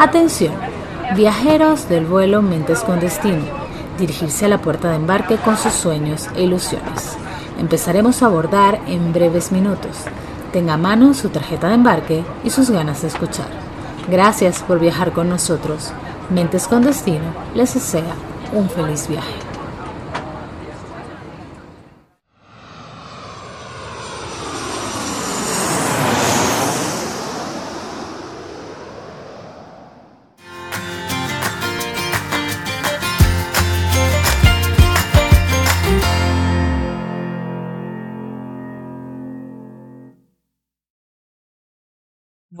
Atención, viajeros del vuelo Mentes con Destino, dirigirse a la puerta de embarque con sus sueños e ilusiones. Empezaremos a abordar en breves minutos. Tenga a mano su tarjeta de embarque y sus ganas de escuchar. Gracias por viajar con nosotros. Mentes con Destino les desea un feliz viaje.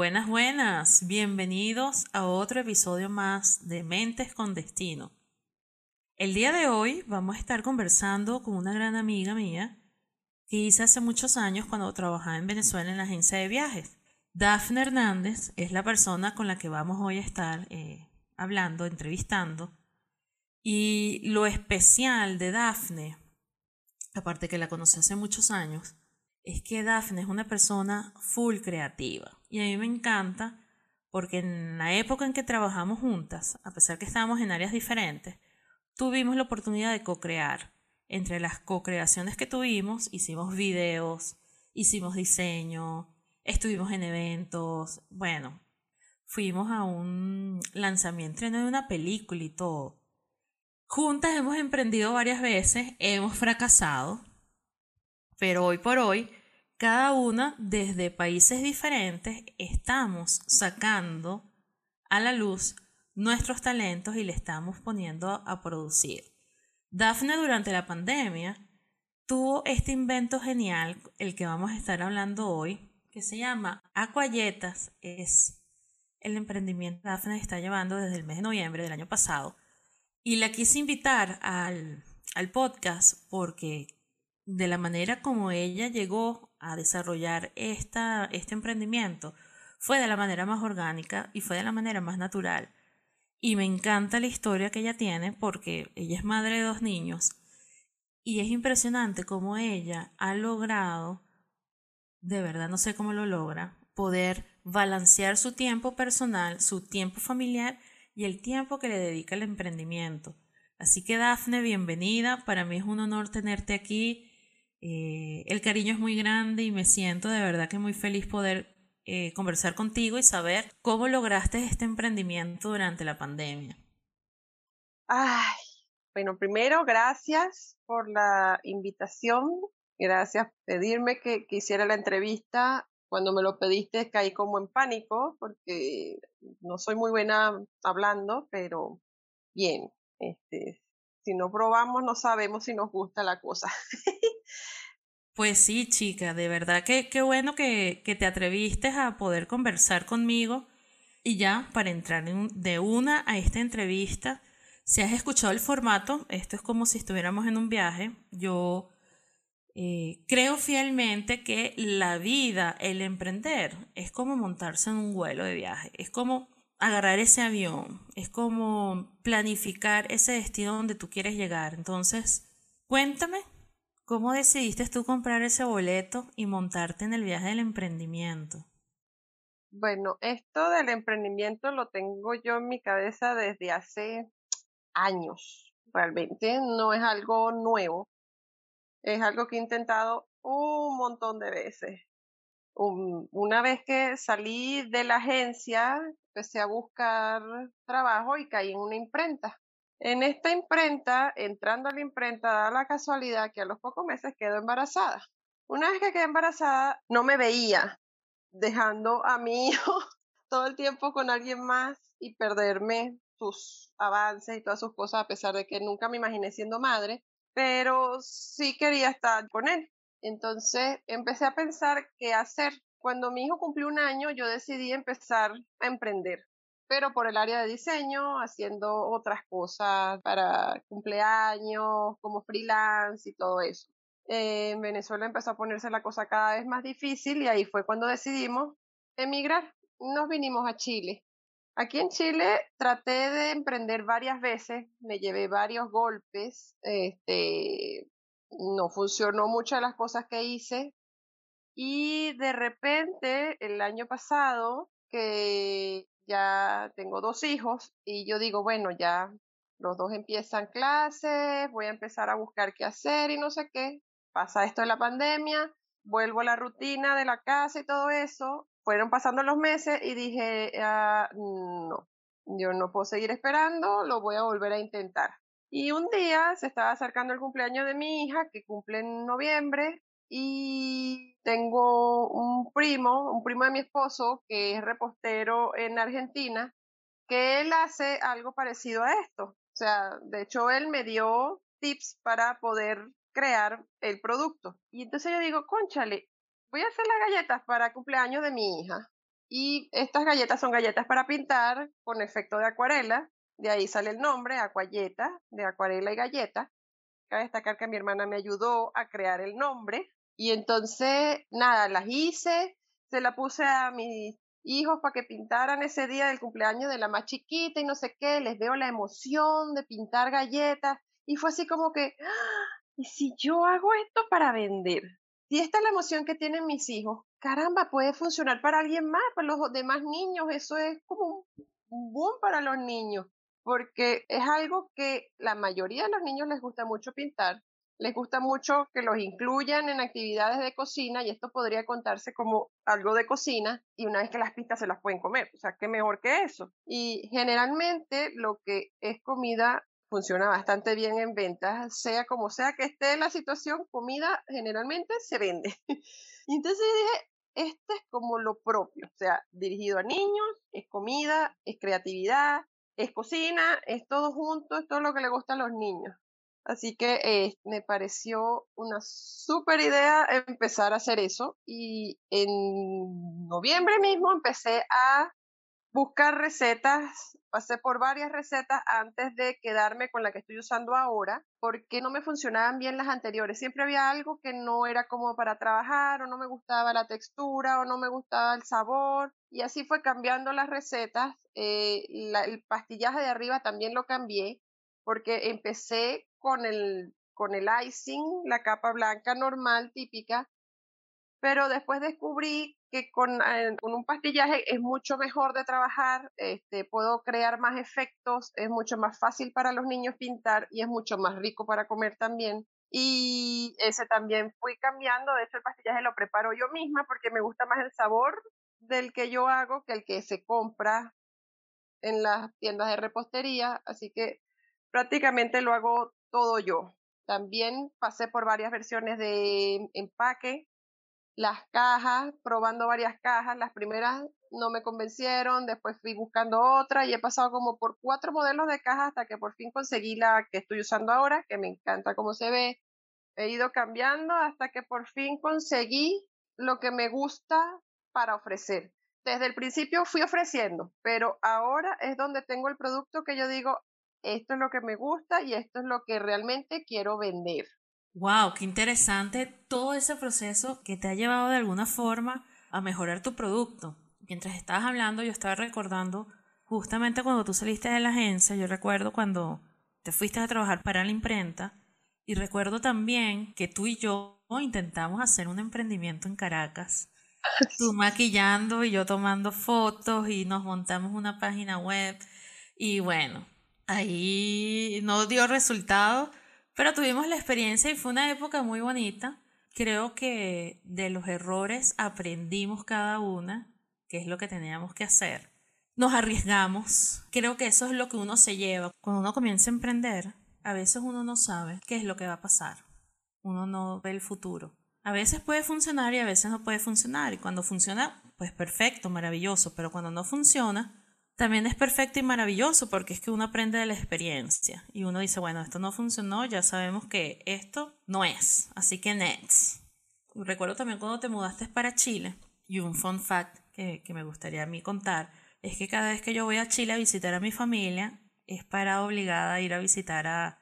Buenas, buenas, bienvenidos a otro episodio más de Mentes con Destino. El día de hoy vamos a estar conversando con una gran amiga mía que hice hace muchos años cuando trabajaba en Venezuela en la agencia de viajes. Dafne Hernández es la persona con la que vamos hoy a estar eh, hablando, entrevistando. Y lo especial de Dafne, aparte que la conocí hace muchos años, es que Dafne es una persona full creativa. Y a mí me encanta porque en la época en que trabajamos juntas, a pesar que estábamos en áreas diferentes, tuvimos la oportunidad de co-crear. Entre las co-creaciones que tuvimos, hicimos videos, hicimos diseño, estuvimos en eventos, bueno, fuimos a un lanzamiento de una película y todo. Juntas hemos emprendido varias veces, hemos fracasado, pero hoy por hoy, cada una desde países diferentes, estamos sacando a la luz nuestros talentos y le estamos poniendo a producir. Dafne durante la pandemia tuvo este invento genial, el que vamos a estar hablando hoy, que se llama Aquayetas. Es el emprendimiento que Dafne está llevando desde el mes de noviembre del año pasado. Y la quise invitar al, al podcast porque de la manera como ella llegó a desarrollar esta, este emprendimiento fue de la manera más orgánica y fue de la manera más natural. Y me encanta la historia que ella tiene porque ella es madre de dos niños y es impresionante cómo ella ha logrado, de verdad no sé cómo lo logra, poder balancear su tiempo personal, su tiempo familiar y el tiempo que le dedica al emprendimiento. Así que Dafne, bienvenida. Para mí es un honor tenerte aquí eh, el cariño es muy grande y me siento de verdad que muy feliz poder eh, conversar contigo y saber cómo lograste este emprendimiento durante la pandemia. Ay, bueno, primero, gracias por la invitación. Gracias por pedirme que, que hiciera la entrevista. Cuando me lo pediste caí como en pánico porque no soy muy buena hablando, pero bien, este, si no probamos no sabemos si nos gusta la cosa. Pues sí, chica, de verdad que qué bueno que, que, te atreviste a poder conversar conmigo. Y ya, para entrar de una a esta entrevista, si has escuchado el formato, esto es como si estuviéramos en un viaje. Yo eh, creo fielmente que la vida, el emprender, es como montarse en un vuelo de viaje. Es como agarrar ese avión, es como planificar ese destino donde tú quieres llegar. Entonces, cuéntame ¿Cómo decidiste tú comprar ese boleto y montarte en el viaje del emprendimiento? Bueno, esto del emprendimiento lo tengo yo en mi cabeza desde hace años. Realmente no es algo nuevo. Es algo que he intentado un montón de veces. una vez que salí de la agencia, empecé a buscar trabajo y caí en una imprenta. En esta imprenta, entrando a la imprenta, da la casualidad que a los pocos meses quedó embarazada. Una vez que quedé embarazada, no me veía dejando a mi hijo todo el tiempo con alguien más y perderme sus avances y todas sus cosas, a pesar de que nunca me imaginé siendo madre, pero sí quería estar con él. Entonces empecé a pensar qué hacer. Cuando mi hijo cumplió un año, yo decidí empezar a emprender pero por el área de diseño, haciendo otras cosas para cumpleaños, como freelance y todo eso. en Venezuela empezó a ponerse la cosa cada vez más difícil y ahí fue cuando decidimos emigrar. Nos vinimos a Chile. Aquí en Chile traté de emprender varias veces, me llevé varios golpes, este, no funcionó muchas de las cosas que hice y de repente el año pasado que ya tengo dos hijos y yo digo, bueno, ya los dos empiezan clases, voy a empezar a buscar qué hacer y no sé qué. Pasa esto de la pandemia, vuelvo a la rutina de la casa y todo eso. Fueron pasando los meses y dije, ah, no, yo no puedo seguir esperando, lo voy a volver a intentar. Y un día se estaba acercando el cumpleaños de mi hija, que cumple en noviembre, y tengo un primo, un primo de mi esposo, que es repostero en Argentina, que él hace algo parecido a esto. O sea, de hecho, él me dio tips para poder crear el producto. Y entonces yo digo, conchale, voy a hacer las galletas para cumpleaños de mi hija. Y estas galletas son galletas para pintar con efecto de acuarela. De ahí sale el nombre, acualleta, de acuarela y galleta. Cabe destacar que mi hermana me ayudó a crear el nombre. Y entonces, nada, las hice, se la puse a mis hijos para que pintaran ese día del cumpleaños de la más chiquita y no sé qué. Les veo la emoción de pintar galletas. Y fue así como que, ¡ah! ¿y si yo hago esto para vender? Si esta es la emoción que tienen mis hijos, caramba, puede funcionar para alguien más, para los demás niños, eso es como un boom para los niños, porque es algo que la mayoría de los niños les gusta mucho pintar, les gusta mucho que los incluyan en actividades de cocina y esto podría contarse como algo de cocina y una vez que las pistas se las pueden comer, o sea, qué mejor que eso. Y generalmente lo que es comida funciona bastante bien en ventas, sea como sea que esté la situación, comida generalmente se vende. y entonces dije, este es como lo propio, o sea, dirigido a niños, es comida, es creatividad, es cocina, es todo junto, es todo lo que le gusta a los niños. Así que eh, me pareció una súper idea empezar a hacer eso y en noviembre mismo empecé a buscar recetas, pasé por varias recetas antes de quedarme con la que estoy usando ahora, porque no me funcionaban bien las anteriores. Siempre había algo que no era como para trabajar, o no me gustaba la textura, o no me gustaba el sabor, y así fue cambiando las recetas. Eh, el pastillaje de arriba también lo cambié, porque empecé con el, con el icing, la capa blanca normal, típica, pero después descubrí que eh, con, un pastillaje es mucho mejor de trabajar, este, puedo crear más efectos, es mucho más fácil para los niños pintar y es mucho más rico para comer también. Y ese también fui cambiando, de hecho el pastillaje lo preparo yo misma porque me gusta más el sabor del que yo hago que el que se compra en las tiendas de repostería, así que prácticamente lo hago todo yo. También pasé por varias versiones de empaque, las cajas, probando varias cajas. Las primeras no me convencieron, después fui buscando otra y he pasado como por cuatro modelos de cajas hasta que por fin conseguí la que estoy usando ahora, que me encanta cómo se ve. He ido cambiando hasta que por fin conseguí lo que me gusta para ofrecer. Desde el principio fui ofreciendo, pero ahora es donde tengo el producto que yo digo, esto es lo que me gusta y esto es lo que realmente quiero vender. Wow, qué interesante todo ese proceso que te ha llevado de alguna forma a mejorar tu producto. Mientras estabas hablando, yo estaba recordando justamente cuando tú saliste de la agencia, yo recuerdo cuando te fuiste a trabajar para la imprenta y recuerdo también que tú y yo intentamos hacer un emprendimiento en Caracas. Tú maquillando y yo tomando fotos y nos montamos una página web y bueno, ahí no dio resultado, pero tuvimos la experiencia y fue una época muy bonita. Creo que de los errores aprendimos cada una, que es lo que teníamos que hacer. Nos arriesgamos. Creo que eso es lo que uno se lleva. Cuando uno comienza a emprender, a veces uno no sabe qué es lo que va a pasar. Uno no ve el futuro. A veces puede funcionar y a veces no puede funcionar. Y cuando funciona, pues perfecto, maravilloso. Pero cuando no funciona, también es perfecto y maravilloso porque es que uno aprende de la experiencia y uno dice, bueno, esto no funcionó, ya sabemos que esto no es, así que next. Recuerdo también cuando te mudaste para Chile y un fun fact que, me gustaría a mí contar es que cada vez que yo voy a Chile a visitar a mi familia es para obligada a ir a visitar a,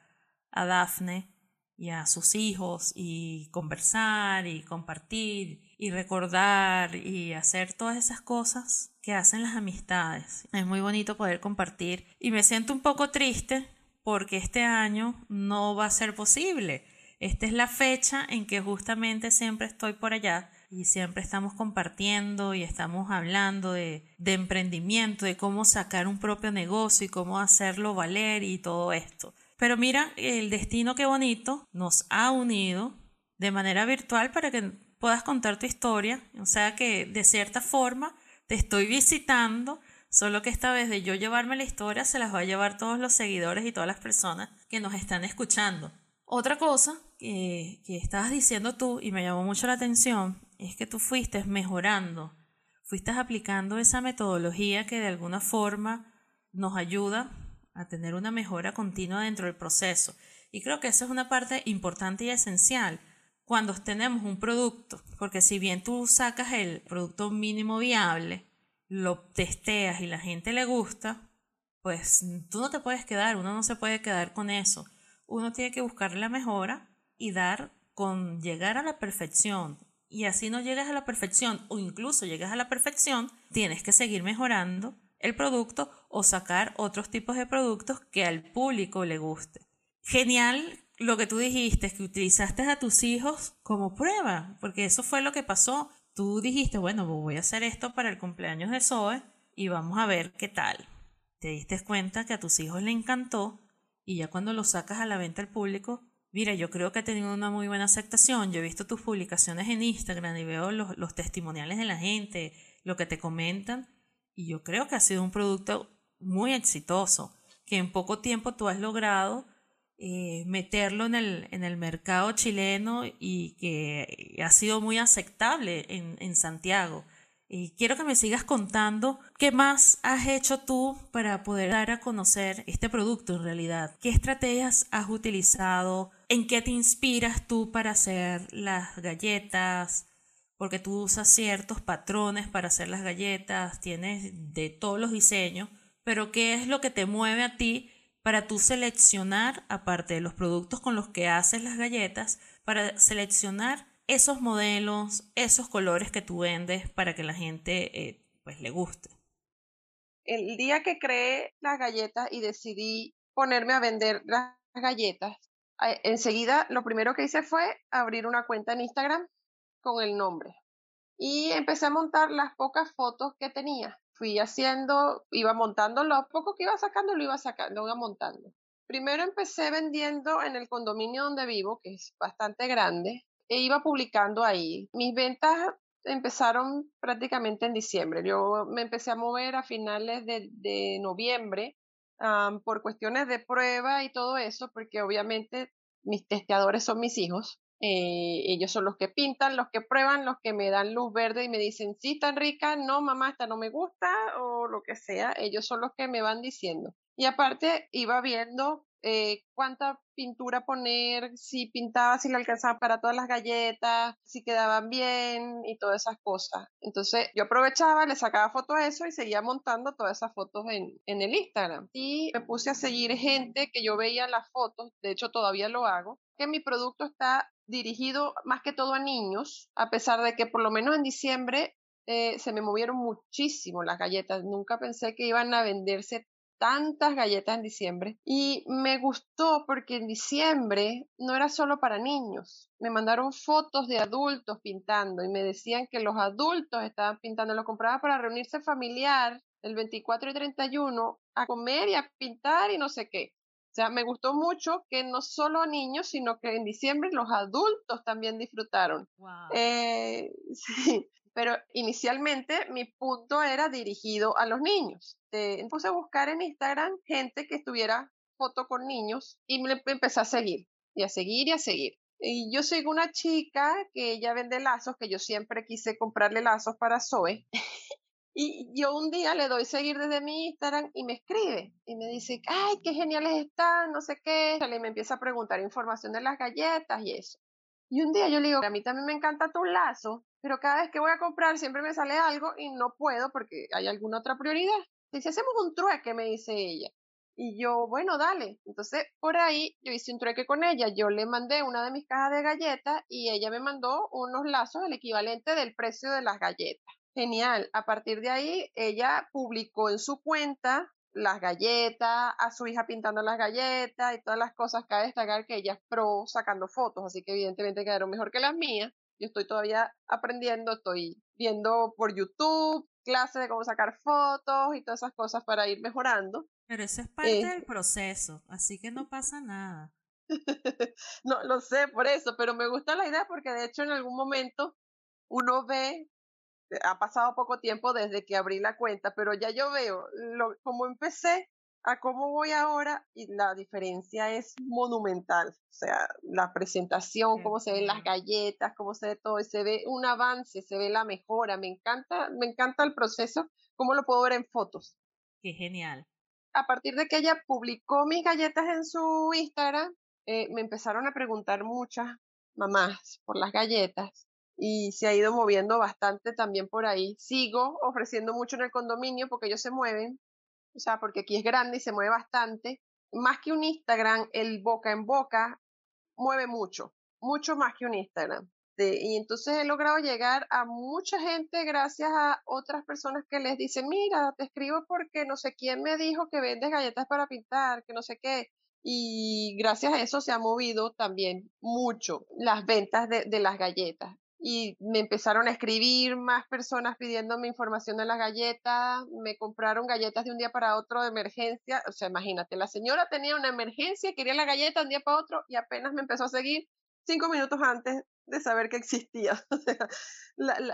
a Dafne y a sus hijos y conversar y compartir y recordar y hacer todas esas cosas que hacen las amistades. Es muy bonito poder compartir y me siento un poco triste porque este año no va a ser posible. Esta es la fecha en que justamente siempre estoy por allá y siempre estamos compartiendo y estamos hablando de, de emprendimiento, de cómo sacar un propio negocio y cómo hacerlo valer y todo esto. Pero mira, el destino qué bonito nos ha unido de manera virtual para que puedas contar tu historia. O sea que de cierta forma te estoy visitando, solo que esta vez de yo llevarme la historia se las va a llevar todos los seguidores y todas las personas que nos están escuchando. Otra cosa que, que estabas diciendo tú y me llamó mucho la atención es que tú fuiste mejorando, fuiste aplicando esa metodología que de alguna forma nos ayuda a tener una mejora continua dentro del proceso. Y creo que eso es una parte importante y esencial cuando tenemos un producto, porque si bien tú sacas el producto mínimo viable, lo testeas y la gente le gusta, pues tú no te puedes quedar, uno no se puede quedar con eso. Uno tiene que buscar la mejora y dar con llegar a la perfección. Y así no llegas a la perfección o incluso llegas a la perfección, tienes que seguir mejorando el producto o sacar otros tipos de productos que al público le guste. Genial lo que tú dijiste, que utilizaste a tus hijos como prueba, porque eso fue lo que pasó. Tú dijiste, bueno, pues voy a hacer esto para el cumpleaños de Zoe y vamos a ver qué tal. Te diste cuenta que a tus hijos le encantó y ya cuando lo sacas a la venta al público, mira, yo creo que ha tenido una muy buena aceptación. Yo he visto tus publicaciones en Instagram y veo los, los testimoniales de la gente, lo que te comentan y yo creo que ha sido un producto muy exitoso, que en poco tiempo tú has logrado eh, meterlo en el, en el mercado chileno y que ha sido muy aceptable en, en Santiago. Y quiero que me sigas contando qué más has hecho tú para poder dar a conocer este producto en realidad. ¿Qué estrategias has utilizado? ¿En qué te inspiras tú para hacer las galletas? porque tú usas ciertos patrones para hacer las galletas, tienes de todos los diseños, pero ¿qué es lo que te mueve a ti para tú seleccionar, aparte de los productos con los que haces las galletas, para seleccionar esos modelos, esos colores que tú vendes para que la gente eh, pues le guste? El día que creé las galletas y decidí ponerme a vender las galletas, enseguida lo primero que hice fue abrir una cuenta en Instagram con el nombre. Y empecé a montar las pocas fotos que tenía. Fui haciendo, iba montando lo poco que iba sacando, lo iba sacando, iba montando. Primero empecé vendiendo en el condominio donde vivo, que es bastante grande, e iba publicando ahí. Mis ventas empezaron prácticamente en diciembre. Yo me empecé a mover a finales de, noviembre por cuestiones de prueba y todo eso, porque obviamente mis testeadores son mis hijos. Eh, ellos son los que pintan, los que prueban, los que me dan luz verde y me dicen, sí, tan rica, no, mamá, esta no me gusta, o lo que sea. Ellos son los que me van diciendo. Y aparte, iba viendo eh, cuánta pintura poner, si pintaba, si le alcanzaba para todas las galletas, si quedaban bien y todas esas cosas. Entonces yo aprovechaba, le sacaba fotos a eso y seguía montando todas esas fotos en, en el Instagram. Y me puse a seguir gente que yo veía las fotos, de hecho todavía lo hago, que mi producto está dirigido más que todo a niños, a pesar de que por lo menos en diciembre eh, se me movieron muchísimo las galletas. Nunca pensé que iban a venderse tantas galletas en diciembre y me gustó porque en diciembre no era solo para niños. Me mandaron fotos de adultos pintando y me decían que los adultos estaban pintando. Los compraba para reunirse familiar el 24 y 31 a comer y a pintar y no sé qué. O sea, me gustó mucho que no solo a niños, sino que en diciembre los adultos también disfrutaron. Eh, sí, pero inicialmente mi punto era dirigido a los niños. Eh, puse a buscar en Instagram gente que estuviera foto con niños y me empecé a seguir y a seguir y a seguir. Y yo sigo una chica que ella vende lazos, que yo siempre quise comprarle lazos para Zoe. Y yo un día le doy seguir desde mi Instagram y me escribe y me dice, ay, qué geniales están, no sé qué. Y me empieza a preguntar información de las galletas y eso. Y un día yo le digo, a mí también me encanta tu lazo, pero cada vez que voy a comprar siempre me sale algo y no puedo porque hay alguna otra prioridad. Dice, hacemos un trueque, me dice ella. Y yo, bueno, dale. Entonces, por ahí yo hice un trueque con ella. Yo le mandé una de mis cajas de galletas y ella me mandó unos lazos, el equivalente del precio de las galletas. Genial. A partir de ahí, ella publicó en su cuenta las galletas, a su hija pintando las galletas y todas las cosas. Cabe destacar que ella es pro sacando fotos, así que evidentemente quedaron mejor que las mías. Yo estoy todavía aprendiendo, estoy viendo por YouTube clases de cómo sacar fotos y todas esas cosas para ir mejorando. Pero eso es parte del proceso, así que no pasa nada. no, lo sé por eso, pero me gusta la idea porque de hecho en algún momento uno ve, ha pasado poco tiempo desde que abrí la cuenta, pero ya yo veo lo, cómo empecé a cómo voy ahora y la diferencia es monumental. O sea, la presentación, cómo se ven las galletas, cómo se ve todo, se ve un avance, se ve la mejora. Me encanta, me encanta el proceso, cómo lo puedo ver en fotos. Qué genial. A partir de que ella publicó mis galletas en su Instagram, eh, me empezaron a preguntar muchas mamás por las galletas y se ha ido moviendo bastante también por ahí. Sigo ofreciendo mucho en el condominio porque ellos se mueven, o sea, porque aquí es grande y se mueve bastante. Más que un Instagram, el boca en boca mueve mucho, mucho más que un Instagram. y entonces he logrado llegar a mucha gente gracias a otras personas que les dicen, mira, te escribo porque no sé quién me dijo que vendes galletas para pintar, que no sé qué. Y gracias a eso se ha movido también mucho las ventas de, de las galletas y me empezaron a escribir más personas pidiéndome información de las galletas, me compraron galletas de un día para otro de emergencia, o sea, imagínate, la señora tenía una emergencia, quería la galleta de un día para otro y apenas me empezó a seguir cinco minutos antes de saber que existía. O sea,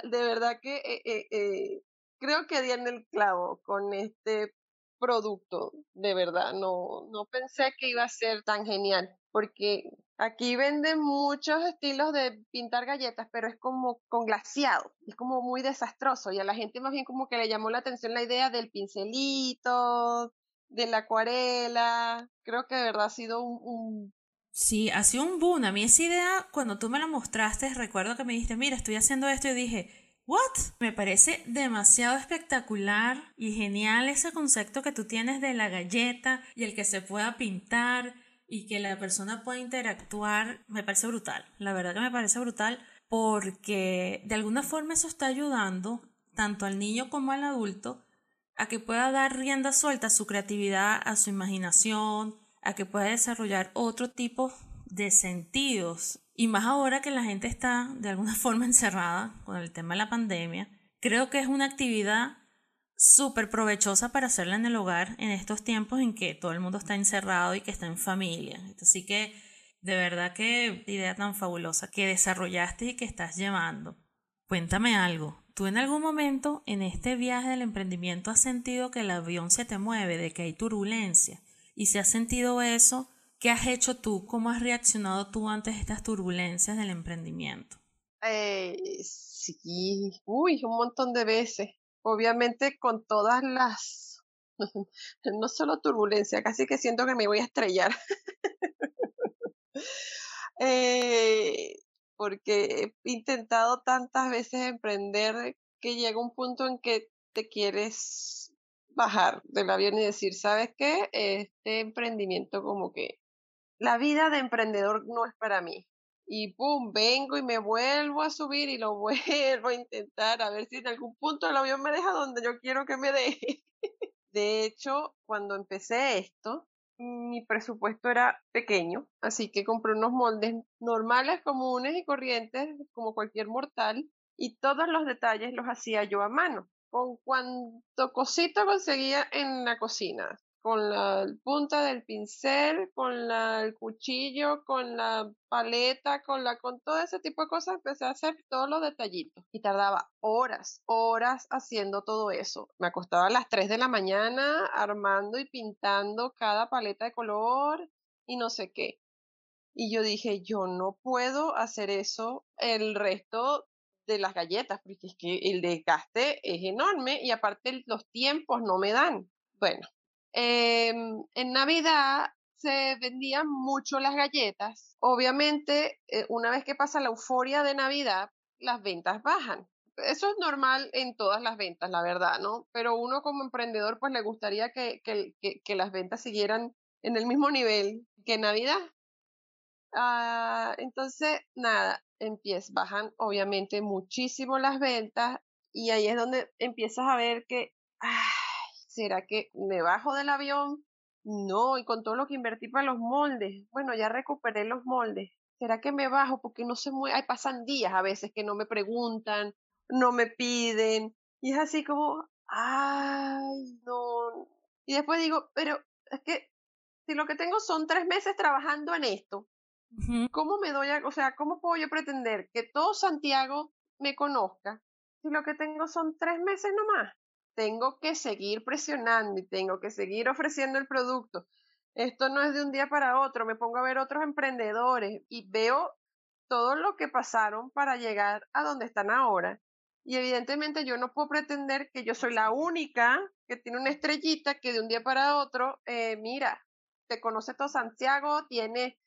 de verdad que eh, eh, eh, creo que di en el clavo con este producto, de verdad, no, no pensé que iba a ser tan genial, porque Aquí venden muchos estilos de pintar galletas, pero es como con glaciado, es como muy desastroso y a la gente más bien como que le llamó la atención la idea del pincelito, de la acuarela. Creo que de verdad ha sido un, Sí, ha sido un boom. A mí esa idea, cuando tú me la mostraste, recuerdo que me dijiste, mira, estoy haciendo esto y dije, ¿what? Me parece demasiado espectacular y genial ese concepto que tú tienes de la galleta y el que se pueda pintar y que la persona pueda interactuar, me parece brutal. La verdad que me parece brutal porque de alguna forma eso está ayudando tanto al niño como al adulto a que pueda dar rienda suelta a su creatividad, a su imaginación, a que pueda desarrollar otro tipo de sentidos. Y más ahora que la gente está de alguna forma encerrada con el tema de la pandemia, creo que es una actividad súper provechosa para hacerla en el hogar en estos tiempos en que todo el mundo está encerrado y que está en familia. Así que de verdad que idea tan fabulosa que desarrollaste y que estás llevando. Cuéntame algo. ¿Tú en algún momento en este viaje del emprendimiento has sentido que el avión se te mueve, de que hay turbulencia? Y si has sentido eso, ¿qué has hecho tú? ¿Cómo has reaccionado tú ante estas turbulencias del emprendimiento? Eh, sí, uy, un montón de veces obviamente con todas las, no solo turbulencia, casi que siento que me voy a estrellar. Eh, porque he intentado tantas veces emprender que llega un punto en que te quieres bajar del avión y decir, ¿sabes qué? Este emprendimiento como que la vida de emprendedor no es para mí y pum, vengo y me vuelvo a subir y lo vuelvo a intentar a ver si en algún punto el avión me deja donde yo quiero que me deje. De hecho, cuando empecé esto, mi presupuesto era pequeño, así que compré unos moldes normales, comunes y corrientes, como cualquier mortal, y todos los detalles los hacía yo a mano, con cuanto cosito conseguía en la cocina con la punta del pincel, con la, el cuchillo, con la paleta, con la, con todo ese tipo de cosas, empecé a hacer todos los detallitos. Y tardaba horas, horas haciendo todo eso. Me acostaba a las 3 de la mañana armando y pintando cada paleta de color y no sé qué. Y yo dije, yo no puedo hacer eso el resto de las galletas, porque es que el desgaste es enorme y aparte los tiempos no me dan. Bueno, Em, en Navidad se vendían mucho las galletas. Obviamente, eh, una vez que pasa la euforia de Navidad, las ventas bajan. Eso es normal en todas las ventas, la verdad, ¿no? Pero uno como emprendedor, pues le gustaría que, que, las ventas siguieran en el mismo nivel que Navidad. Ah, entonces, nada, empiezan, bajan obviamente muchísimo las ventas y ahí es donde empiezas a ver que, ¿será que me bajo del avión? No, y con todo lo que invertí para los moldes, bueno, ya recuperé los moldes, ¿será que me bajo? Porque no se mueve, pasan días a veces que no me preguntan, no me piden, y es así como, ay, no. Y después digo, pero es que si lo que tengo son tres meses trabajando en esto, ¿cómo me doy a, o sea, cómo puedo yo pretender que todo Santiago me conozca si lo que tengo son tres meses nomás? Tengo que seguir presionando y tengo que seguir ofreciendo el producto. Esto no es de un día para otro, me pongo a ver otros emprendedores y veo todo lo que pasaron para llegar a donde están ahora. Y evidentemente yo no puedo pretender que yo soy la única que tiene una estrellita que de un día para otro, eh, mira, te conoce todo Santiago, tiene,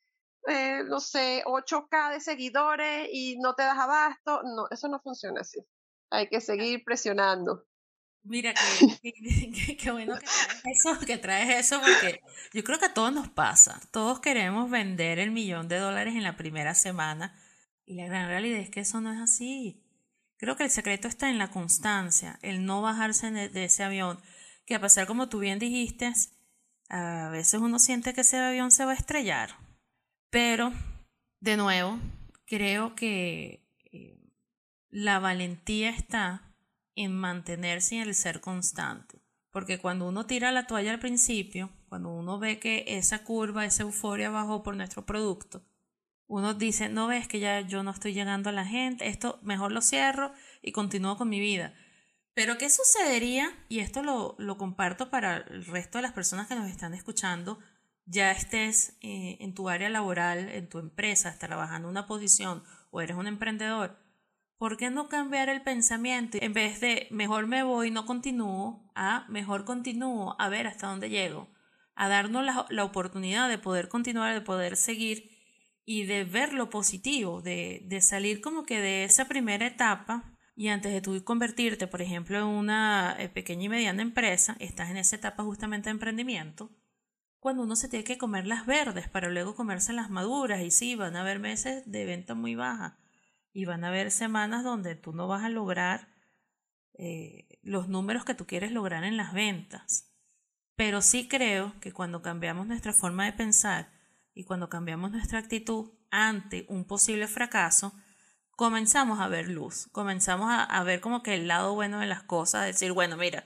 eh, no sé, 8K de seguidores y no te das abasto. No, eso no funciona así. Hay que seguir presionando. Mira, qué, bueno que traes, eso, que traes eso, porque yo creo que a todos nos pasa. Todos queremos vender el millón de dólares en la primera semana y la gran realidad es que eso no es así. Creo que el secreto está en la constancia, el no bajarse de ese avión, que a pesar como tú bien dijiste, a veces uno siente que ese avión se va a estrellar. Pero, de nuevo, creo que eh, la valentía está en mantenerse en el ser constante. Porque cuando uno tira la toalla al principio, cuando uno ve que esa curva, esa euforia bajó por nuestro producto, uno dice, no ves que ya yo no estoy llegando a la gente, esto mejor lo cierro y continúo con mi vida. Pero ¿qué sucedería? Y esto lo, lo comparto para el resto de las personas que nos están escuchando, ya estés eh, en tu área laboral, en tu empresa, estás trabajando una posición o eres un emprendedor, ¿por qué no cambiar el pensamiento? En vez de mejor me voy, no continúo, a mejor continúo, a ver hasta dónde llego, a darnos la, la oportunidad de poder continuar, de poder seguir y de ver lo positivo, de, de salir como que de esa primera etapa y antes de tú convertirte, por ejemplo, en una eh, pequeña y mediana empresa, estás en esa etapa justamente de emprendimiento, cuando uno se tiene que comer las verdes para luego comerse las maduras. Y sí, van a haber meses de venta muy baja y van a haber semanas donde tú no vas a lograr eh, los números que tú quieres lograr en las ventas. Pero sí creo que cuando cambiamos nuestra forma de pensar y cuando cambiamos nuestra actitud ante un posible fracaso, comenzamos a ver luz, comenzamos a, ver como que el lado bueno de las cosas, decir, bueno, mira,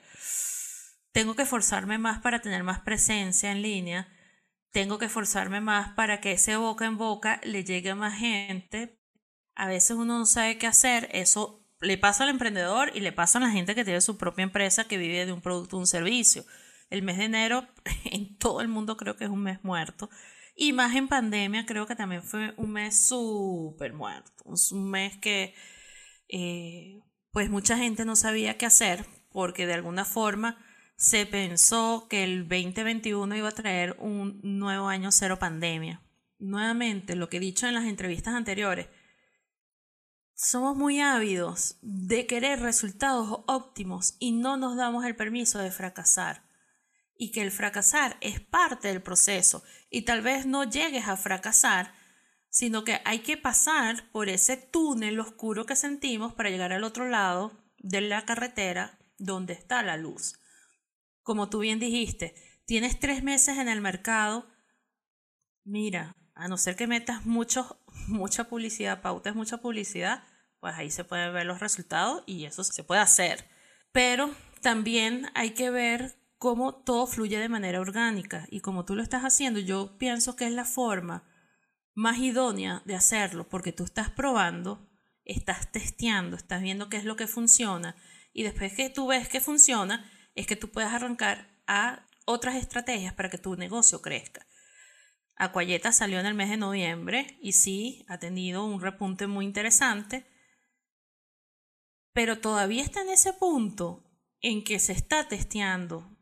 tengo que esforzarme más para tener más presencia en línea, tengo que esforzarme más para que ese boca en boca le llegue a más gente. A veces uno no sabe qué hacer, eso le pasa al emprendedor y le pasa a la gente que tiene su propia empresa que vive de un producto o un servicio. El mes de enero en todo el mundo creo que es un mes muerto y más en pandemia, creo que también fue un mes súper muerto. Un mes que eh, pues mucha gente no sabía qué hacer porque de alguna forma se pensó que el 2021 iba a traer un nuevo año cero pandemia. Nuevamente, lo que he dicho en las entrevistas anteriores, somos muy ávidos de querer resultados óptimos y no nos damos el permiso de fracasar. Y que el fracasar es parte del proceso. Y tal vez no llegues a fracasar, sino que hay que pasar por ese túnel oscuro que sentimos para llegar al otro lado de la carretera donde está la luz. Como tú bien dijiste, tienes tres meses en el mercado, mira, a no ser que metas mucho, mucha publicidad, pautas mucha publicidad, pues ahí se pueden ver los resultados y eso se puede hacer. Pero también hay que ver cómo todo fluye de manera orgánica y como tú lo estás haciendo, yo pienso que es la forma más idónea de hacerlo porque tú estás probando, estás testeando, estás viendo qué es lo que funciona y después que tú ves que funciona es que tú puedes arrancar a otras estrategias para que tu negocio crezca. Aquayeta salió en el mes de noviembre y sí, ha tenido un repunte muy interesante, pero todavía está en ese punto en que se está testeando,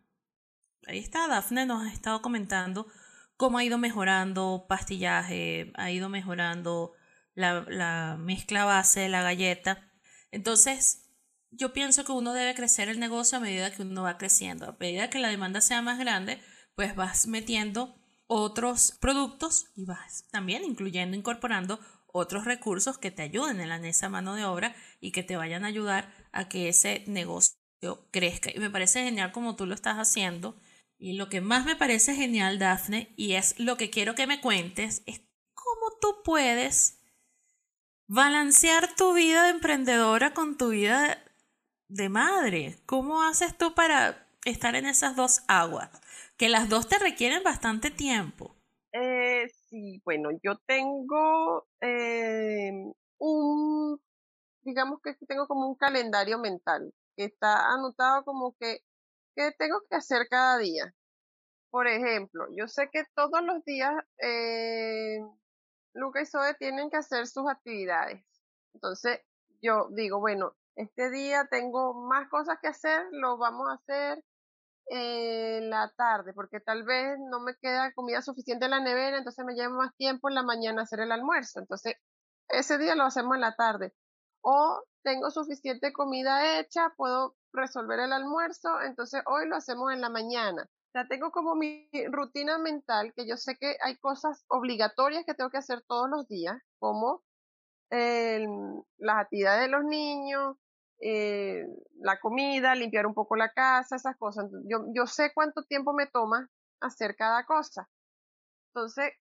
ahí está, Dafne nos ha estado comentando cómo ha ido mejorando pastillaje, ha ido mejorando la, mezcla base de la galleta. Entonces, yo pienso que uno debe crecer el negocio a medida que uno va creciendo. A medida que la demanda sea más grande, pues vas metiendo otros productos y vas también incluyendo, incorporando otros recursos que te ayuden en esa mano de obra y que te vayan a ayudar a que ese negocio crezca. Y me parece genial como tú lo estás haciendo y lo que más me parece genial, Dafne, y es lo que quiero que me cuentes, es ¿cómo tú puedes balancear tu vida de emprendedora con tu vida de madre? ¿Cómo haces tú para estar en esas dos aguas? Que las dos te requieren bastante tiempo. Eh, sí, bueno, yo tengo eh, un, digamos que tengo como un calendario mental que está anotado como que, que tengo que hacer cada día. Por ejemplo, yo sé que todos los días eh, Luca y Zoe tienen que hacer sus actividades. Entonces, yo digo, bueno, este día tengo más cosas que hacer, lo vamos a hacer en la tarde, porque tal vez no me queda comida suficiente en la nevera, entonces me lleva más tiempo en la mañana hacer el almuerzo. Entonces, ese día lo hacemos en la tarde. O tengo suficiente comida hecha, puedo resolver el almuerzo, entonces hoy lo hacemos en la mañana. O sea, tengo como mi rutina mental que yo sé que hay cosas obligatorias que tengo que hacer todos los días, como las actividades de los niños, eh, la comida, limpiar un poco la casa, esas cosas. Yo, yo sé cuánto tiempo me toma hacer cada cosa. Entonces,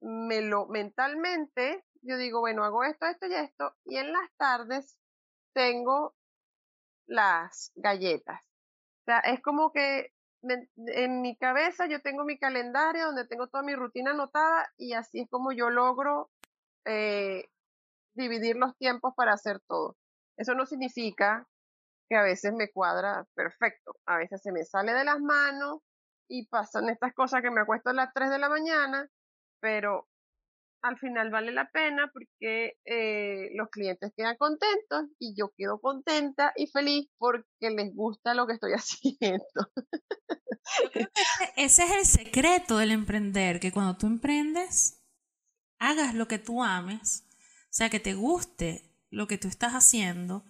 me lo mentalmente, yo digo, bueno, hago esto, esto y esto, y en las tardes tengo las galletas. O sea, es como que en mi cabeza yo tengo mi calendario donde tengo toda mi rutina anotada y así es como yo logro eh, dividir los tiempos para hacer todo. Eso no significa que a veces me cuadra perfecto, a veces se me sale de las manos y pasan estas cosas que me acuesto a las 3 de la mañana, pero al final vale la pena porque eh, los clientes quedan contentos y yo quedo contenta y feliz porque les gusta lo que estoy haciendo. ese es el secreto del emprender, que cuando tú emprendes, hagas lo que tú ames, o sea, que te guste lo que tú estás haciendo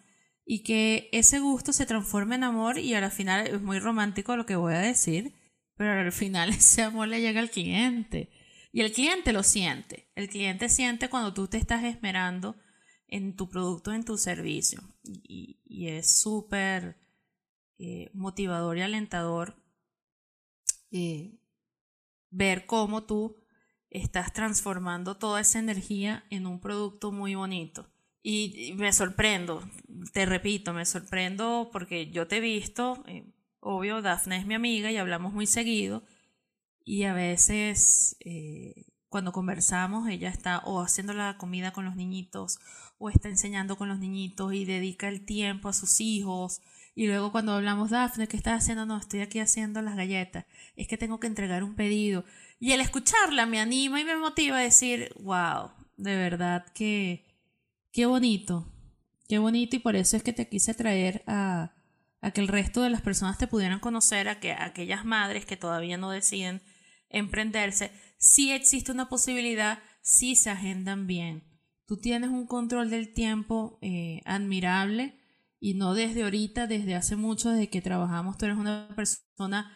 y que ese gusto se transforme en amor y al final es muy romántico lo que voy a decir, pero al final ese amor le llega al cliente y el cliente lo siente. El cliente siente cuando tú te estás esmerando en tu producto, en tu servicio y, es súper eh, motivador y alentador eh, ver cómo tú estás transformando toda esa energía en un producto muy bonito. Y me sorprendo, te repito, me sorprendo porque yo te he visto, eh, obvio, Dafne es mi amiga y hablamos muy seguido, y a veces eh, cuando conversamos ella está o haciendo la comida con los niñitos o está enseñando con los niñitos y dedica el tiempo a sus hijos. Y luego cuando hablamos, Dafne, ¿qué estás haciendo? No, estoy aquí haciendo las galletas. Es que tengo que entregar un pedido. Y el escucharla me anima y me motiva a decir, wow, de verdad que Qué bonito, qué bonito y por eso es que te quise traer a, que el resto de las personas te pudieran conocer, a que aquellas madres que todavía no deciden emprenderse, sí existe una posibilidad, sí se agendan bien. Tú tienes un control del tiempo eh, admirable y no desde ahorita, desde hace mucho, desde que trabajamos, tú eres una persona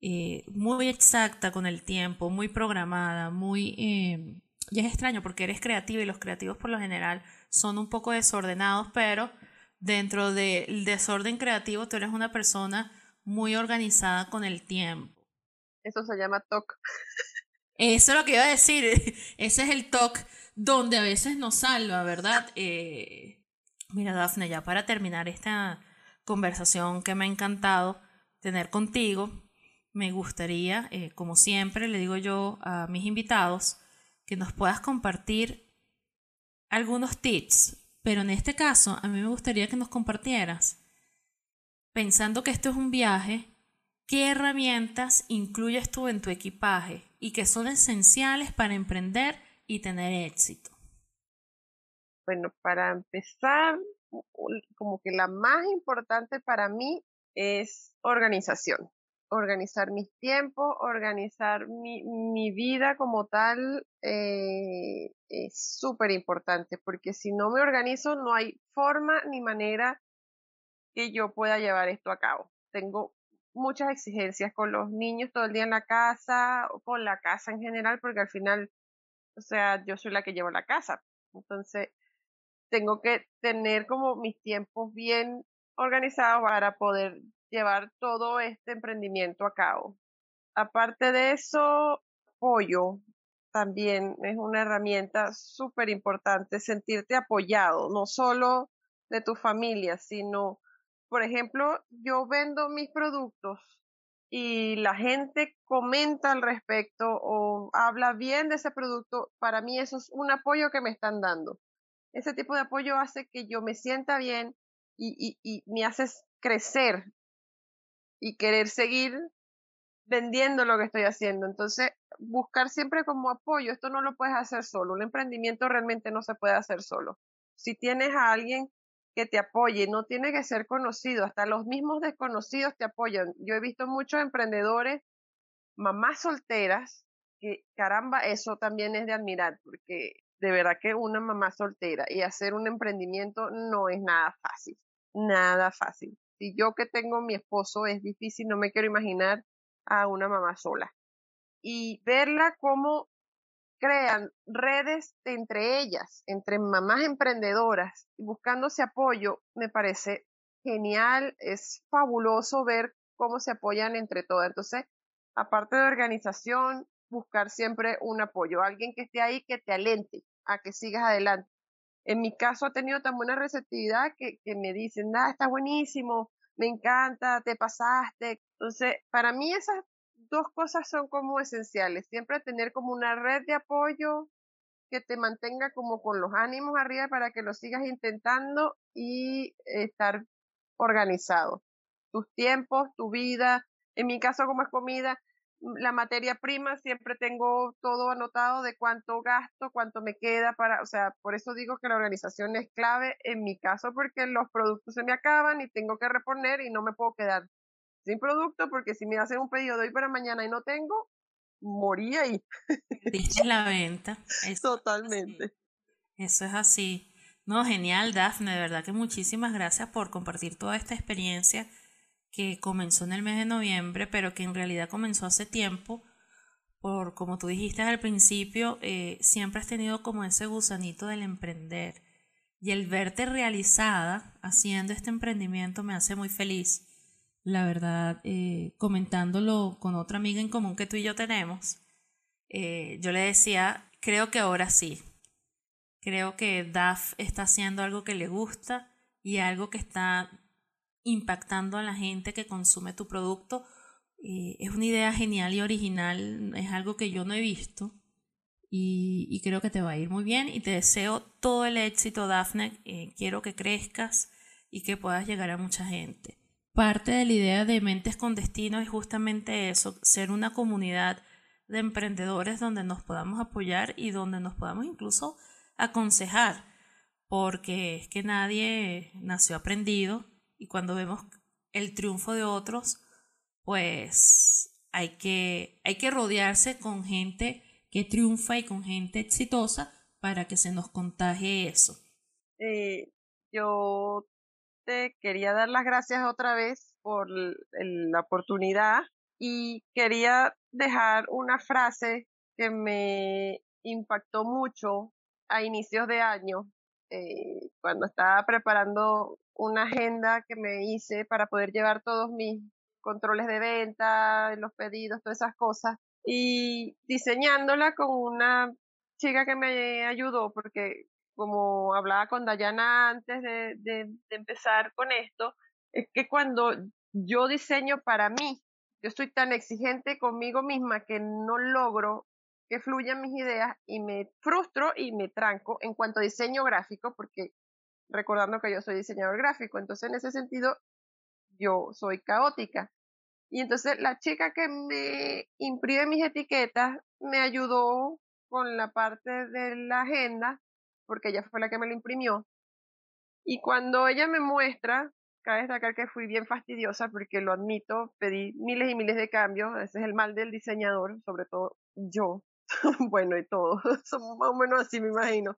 eh, muy exacta con el tiempo, muy programada, muy... Eh, y es extraño porque eres creativa y los creativos por lo general son un poco desordenados, pero dentro del desorden creativo tú eres una persona muy organizada con el tiempo. Eso se llama TOC. Eso es lo que iba a decir. Ese es el TOC donde a veces nos salva, ¿verdad? Eh, mira, Dafne, ya para terminar esta conversación que me ha encantado tener contigo, me gustaría, eh, como siempre le digo yo a mis invitados, que nos puedas compartir algunos tips, pero en este caso a mí me gustaría que nos compartieras, pensando que esto es un viaje, qué herramientas incluyes tú en tu equipaje y que son esenciales para emprender y tener éxito. Bueno, para empezar, como que la más importante para mí es organización organizar mis tiempos, organizar mi, mi vida como tal eh, es súper importante porque si no me organizo no hay forma ni manera que yo pueda llevar esto a cabo. Tengo muchas exigencias con los niños todo el día en la casa o con la casa en general porque al final, o sea, yo soy la que llevo la casa. Entonces, tengo que tener como mis tiempos bien organizados para poder llevar todo este emprendimiento a cabo. Aparte de eso, apoyo, también es una herramienta súper importante, sentirte apoyado, no solo de tu familia, sino, por ejemplo, yo vendo mis productos y la gente comenta al respecto o habla bien de ese producto, para mí eso es un apoyo que me están dando. Ese tipo de apoyo hace que yo me sienta bien y, y, me hace crecer y querer seguir vendiendo lo que estoy haciendo. Entonces, buscar siempre como apoyo, esto no lo puedes hacer solo, un emprendimiento realmente no se puede hacer solo. Si tienes a alguien que te apoye, no tiene que ser conocido, hasta los mismos desconocidos te apoyan. Yo he visto muchos emprendedores, mamás solteras, que caramba, eso también es de admirar, porque de verdad que una mamá soltera y hacer un emprendimiento no es nada fácil, nada fácil. Si yo que tengo mi esposo es difícil, no me quiero imaginar a una mamá sola. Y verla cómo crean redes entre ellas, entre mamás emprendedoras, buscándose apoyo, me parece genial, es fabuloso ver cómo se apoyan entre todas. Entonces, aparte de organización, buscar siempre un apoyo, alguien que esté ahí que te alente a que sigas adelante. En mi caso ha tenido tan buena receptividad que, me dicen, ah, está buenísimo, me encanta, te pasaste. Entonces, para mí esas dos cosas son como esenciales. Siempre tener como una red de apoyo que te mantenga como con los ánimos arriba para que lo sigas intentando y estar organizado. Tus tiempos, tu vida, en mi caso como es comida, la materia prima, siempre tengo todo anotado de cuánto gasto, cuánto me queda para, o sea, por eso digo que la organización es clave en mi caso porque los productos se me acaban y tengo que reponer y no me puedo quedar sin producto porque si me hacen un pedido de hoy para mañana y no tengo, morí ahí. Dice la venta. Totalmente. Eso es así. No, genial, Dafne, de verdad que muchísimas gracias por compartir toda esta experiencia que comenzó en el mes de noviembre, pero que en realidad comenzó hace tiempo, por como tú dijiste al principio, eh, siempre has tenido como ese gusanito del emprender. Y el verte realizada haciendo este emprendimiento me hace muy feliz. La verdad, eh, comentándolo con otra amiga en común que tú y yo tenemos, eh, yo le decía, creo que ahora sí. Creo que DAF está haciendo algo que le gusta y algo que está impactando a la gente que consume tu producto. Eh, es una idea genial y original, es algo que yo no he visto y, creo que te va a ir muy bien y te deseo todo el éxito, Daphne. Eh, quiero que crezcas y que puedas llegar a mucha gente. Parte de la idea de Mentes con Destino es justamente eso, ser una comunidad de emprendedores donde nos podamos apoyar y donde nos podamos incluso aconsejar, porque es que nadie nació aprendido y cuando vemos el triunfo de otros, pues hay que, hay que rodearse con gente que triunfa y con gente exitosa para que se nos contagie eso. Eh, yo te quería dar las gracias otra vez por la oportunidad y quería dejar una frase que me impactó mucho a inicios de año, eh, cuando estaba preparando una agenda que me hice para poder llevar todos mis controles de venta, los pedidos, todas esas cosas, y diseñándola con una chica que me ayudó, porque como hablaba con Dayana antes de, de, empezar con esto, es que cuando yo diseño para mí, yo estoy tan exigente conmigo misma que no logro que fluyan mis ideas y me frustro y me tranco en cuanto a diseño gráfico, porque recordando que yo soy diseñador gráfico, entonces en ese sentido yo soy caótica. Y entonces la chica que me imprime mis etiquetas me ayudó con la parte de la agenda, porque ella fue la que me la imprimió. Y cuando ella me muestra, cabe destacar que fui bien fastidiosa, porque lo admito, pedí miles y miles de cambios, ese es el mal del diseñador, sobre todo yo, bueno, y todo, somos más o menos así, me imagino.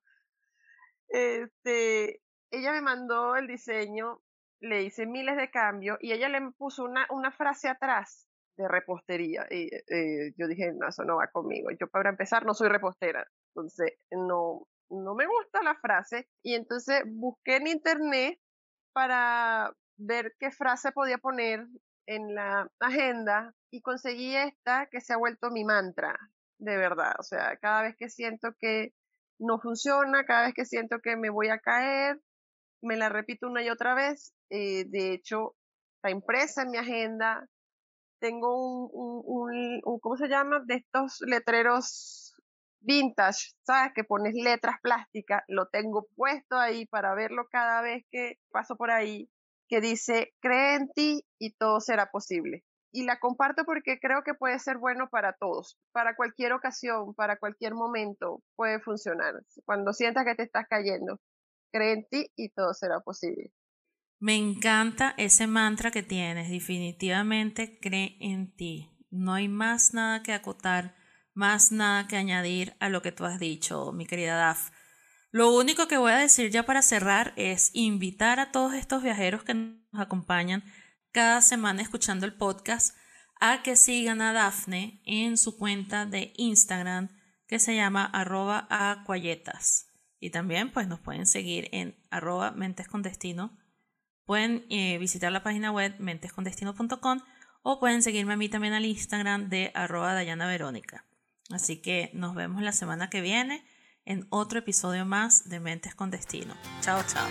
Este, ella me mandó el diseño, le hice miles de cambios y ella le puso una, una frase atrás de repostería. Y eh, yo dije, no, eso no va conmigo. Yo para empezar no soy repostera, entonces no, no me gusta la frase. Y entonces busqué en internet para ver qué frase podía poner en la agenda y conseguí esta que se ha vuelto mi mantra. De verdad. O sea, cada vez que siento que no funciona, cada vez que siento que me voy a caer, me la repito una y otra vez. Eh, de hecho, está impresa en mi agenda. Tengo un, un, un, ¿cómo se llama? De estos letreros vintage, ¿sabes? Que pones letras plásticas. Lo tengo puesto ahí para verlo cada vez que paso por ahí, que dice, cree en ti y todo será posible y la comparto porque creo que puede ser bueno para todos, para cualquier ocasión, para cualquier momento puede funcionar. Cuando sientas que te estás cayendo, cree en ti y todo será posible. Me encanta ese mantra que tienes, definitivamente cree en ti. No hay más nada que acotar, más nada que añadir a lo que tú has dicho, mi querida Daf. Lo único que voy a decir ya para cerrar es invitar a todos estos viajeros que nos acompañan cada semana escuchando el podcast a que sigan a Dafne en su cuenta de Instagram que se llama arroba acuayetas. Y también pues nos pueden seguir en arroba mentes con destino. Pueden eh, visitar la página web mentescondestino.com o pueden seguirme a mí también al Instagram de arroba Dayana Verónica. Así que nos vemos la semana que viene en otro episodio más de Mentes con Destino. Chao, chao.